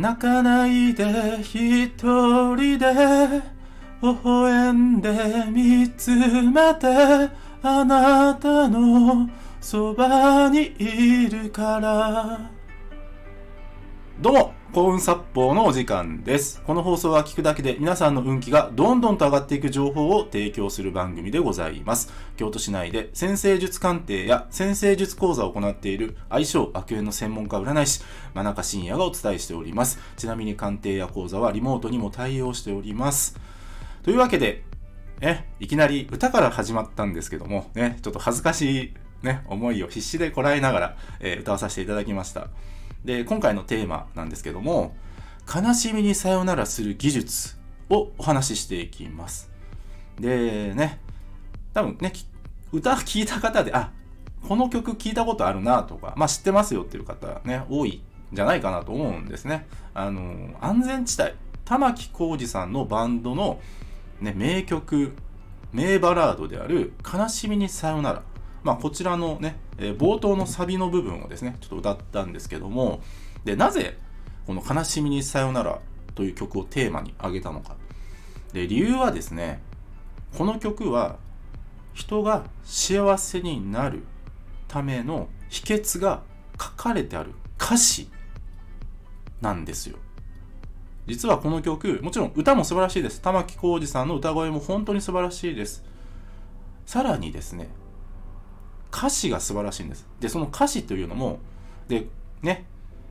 泣かないで一人で微笑んで見つめてあなたのそばにいるから。どうも。幸運殺法のお時間です。この放送は聞くだけで皆さんの運気がどんどんと上がっていく情報を提供する番組でございます。京都市内で先生術鑑定や先生術講座を行っている相性悪縁の専門家占い師、真中信也がお伝えしております。ちなみに鑑定や講座はリモートにも対応しております。というわけで、ね、いきなり歌から始まったんですけども、ね、ちょっと恥ずかしい、ね、思いを必死でこらえながら、えー歌わさせていただきました。で、今回のテーマなんですけども、悲しみにさよならする技術をお話ししていきます。で、ね、多分ね、歌聞いた方で、あ、この曲聞いたことあるなとか、まあ知ってますよっていう方ね、多いんじゃないかなと思うんですね。あの、安全地帯、玉置浩二さんのバンドの、ね、名曲、名バラードである悲しみにさよなら。まあ、こちらのね、えー冒頭のサビの部分をですね、ちょっと歌ったんですけども、で、なぜ、この悲しみにさよならという曲をテーマに挙げたのか。で、理由はですね、この曲は、人が幸せになるための秘訣が書かれてある歌詞なんですよ。実はこの曲、もちろん歌も素晴らしいです。玉置浩二さんの歌声も本当に素晴らしいです。さらにですね、歌詞が素晴らしいんです。で、その歌詞というのも、で、ね、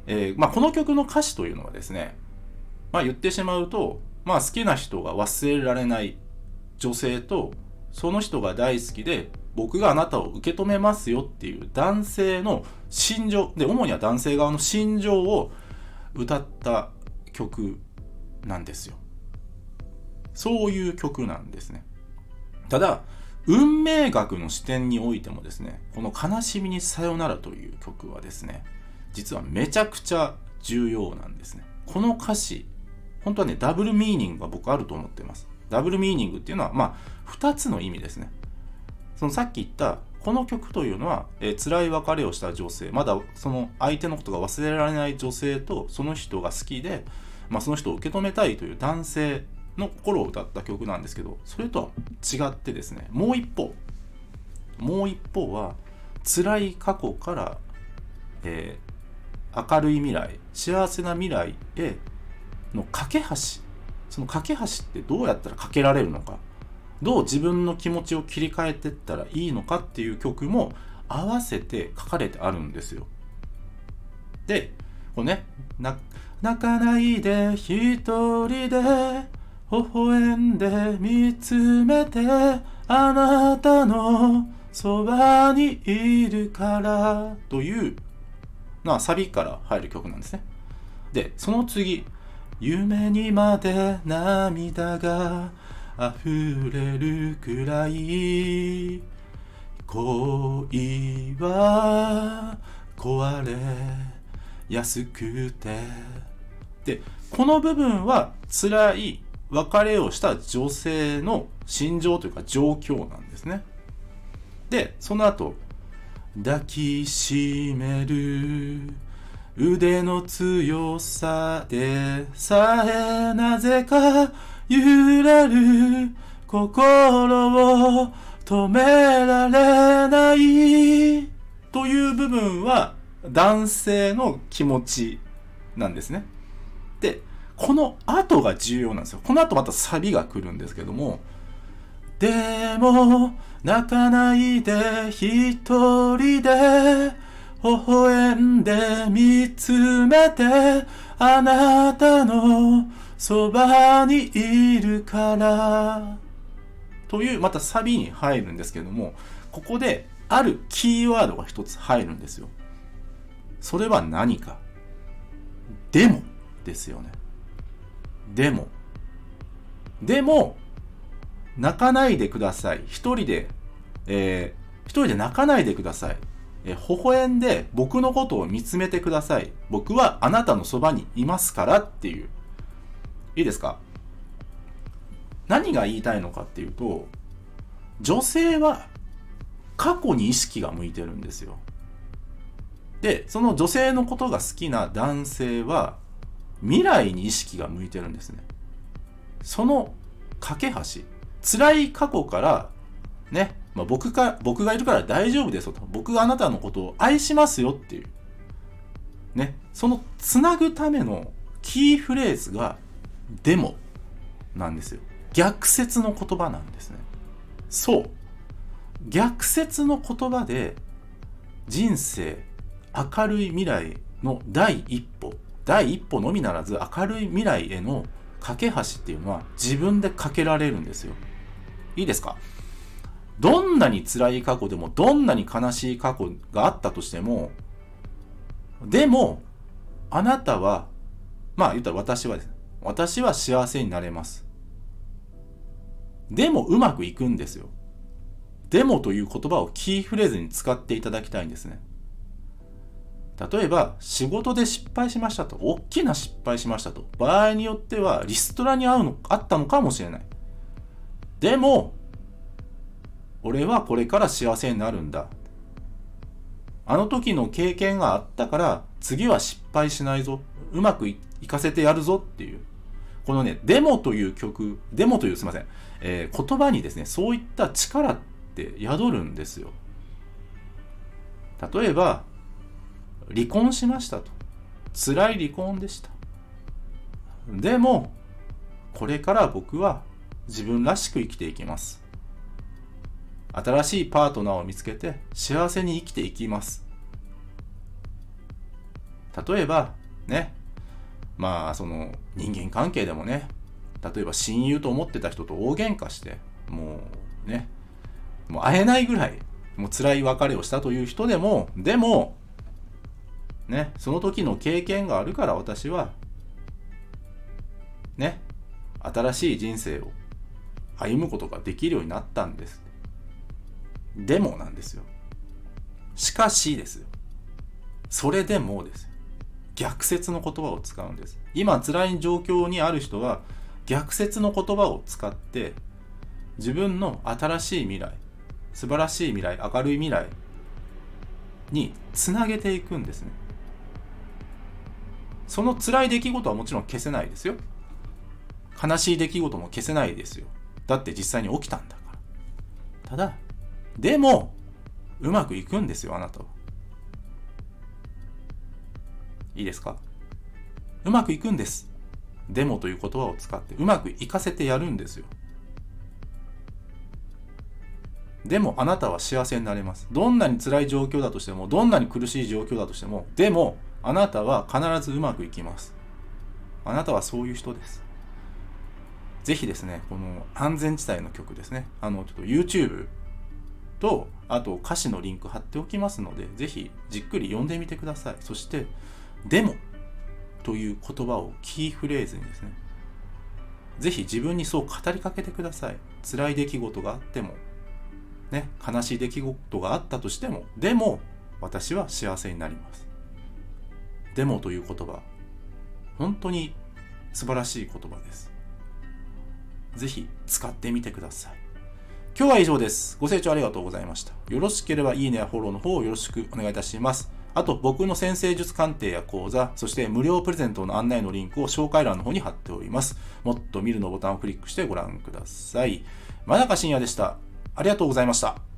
えーまあ、この曲の歌詞というのはですね、まあ、言ってしまうと、まあ、好きな人が忘れられない女性と、その人が大好きで、僕があなたを受け止めますよっていう男性の心情、で、主には男性側の心情を歌った曲なんですよ。そういう曲なんですね。ただ、運命学の視点においてもですね、この悲しみにさよならという曲はですね、実はめちゃくちゃ重要なんですね。この歌詞、本当はね、ダブルミーニングが僕あると思ってます。ダブルミーニングっていうのは、まあ、二つの意味ですね。そのさっき言った、この曲というのは、えー辛い別れをした女性、まだその相手のことが忘れられない女性と、その人が好きで、まあ、その人を受け止めたいという男性の心を歌った曲なんですけど、それとは違ってですね、もう一方、もう一方は、辛い過去から、えー明るい未来、幸せな未来への架け橋、その架け橋ってどうやったら架けられるのか、どう自分の気持ちを切り替えてったらいいのかっていう曲も合わせて書かれてあるんですよ。で、これね、泣かないで一人で微笑んで見つめてあなたのそばにいるからというまあサビから入る曲なんですね。で、その次、夢にまで涙が溢れるくらい恋は壊れやすくてでこの部分は辛い別れをした女性の心情というか状況なんですね。でその後抱きしめる。腕の強さでさえなぜか揺れる。心を止められない。という部分は男性の気持ちなんですね。で、この後が重要なんですよ。この後またサビが来るんですけども、でも泣かないで一人で微笑んで見つめてあなたのそばにいるから。というまたサビに入るんですけどもここであるキーワードが一つ入るんですよ。それは何か。でもですよね。でもでも泣かないでください一人で、えー一人で泣かないでくださいえー微笑んで僕のことを見つめてください。僕はあなたのそばにいますからっていう。いいですか？何が言いたいのかっていうと、女性は過去に意識が向いてるんですよ。で、その女性のことが好きな男性は、未来に意識が向いてるんですね。その架け橋、辛い過去からね、まあ、僕か、僕がいるから大丈夫ですよと。僕があなたのことを愛しますよっていう。ね、そのつなぐためのキーフレーズが、でも、なんですよ。逆説の言葉なんですね。そう。逆説の言葉で、人生、明るい未来の第一歩、第一歩のみならず明るい未来への架け橋っていうのは自分で架けられるんですよ。いいですか？どんなに辛い過去でも、どんなに悲しい過去があったとしても、でも、あなたは、まあ言ったら私はです。私は幸せになれます。でもうまくいくんですよ。でもという言葉をキーフレーズに使っていただきたいんですね。例えば、仕事で失敗しましたと。大きな失敗しましたと。場合によっては、リストラに合うの、あったのかもしれない。でも、俺はこれから幸せになるんだ。あの時の経験があったから、次は失敗しないぞ。うまくいかせてやるぞっていう。このね、デモという曲、デモというすいません、えー、言葉にですね、そういった力って宿るんですよ。例えば、離婚しましたと。辛い離婚でした。でも、これから僕は自分らしく生きていきます。新しいパートナーを見つけて幸せに生きていきます。例えば、ね、まあ、その人間関係でもね、例えば親友と思ってた人と大喧嘩して、もうね、もう会えないぐらい、もう辛い別れをしたという人でも、でも、ね、その時の経験があるから私は、ね、新しい人生を歩むことができるようになったんです。でもなんですよ。しかしですよ。それでもです。逆説の言葉を使うんです。今辛い状況にある人は逆説の言葉を使って自分の新しい未来、素晴らしい未来、明るい未来につなげていくんですね。その辛い出来事はもちろん消せないですよ。悲しい出来事も消せないですよ。だって実際に起きたんだから。ただ、でも、うまくいくんですよ、あなたは。いいですか？うまくいくんです。でもという言葉を使ってうまくいかせてやるんですよ。でもあなたは幸せになれます。どんなに辛い状況だとしても、どんなに苦しい状況だとしても、でもあなたは必ずうまくいきます。あなたはそういう人です。ぜひですね、この安全地帯の曲ですね、あの、ちょっと YouTube と、あと歌詞のリンク貼っておきますので、ぜひじっくり読んでみてください。そして、でもという言葉をキーフレーズにですね、ぜひ自分にそう語りかけてください。辛い出来事があっても、ね、悲しい出来事があったとしても、でも私は幸せになります。でもという言葉、本当に素晴らしい言葉です。ぜひ使ってみてください。今日は以上です。ご清聴ありがとうございました。よろしければいいねやフォローの方をよろしくお願いいたします。あと僕の先生術鑑定や講座、そして無料プレゼントの案内のリンクを紹介欄の方に貼っております。もっと見るのボタンをクリックしてご覧ください。真中信也でした。ありがとうございました。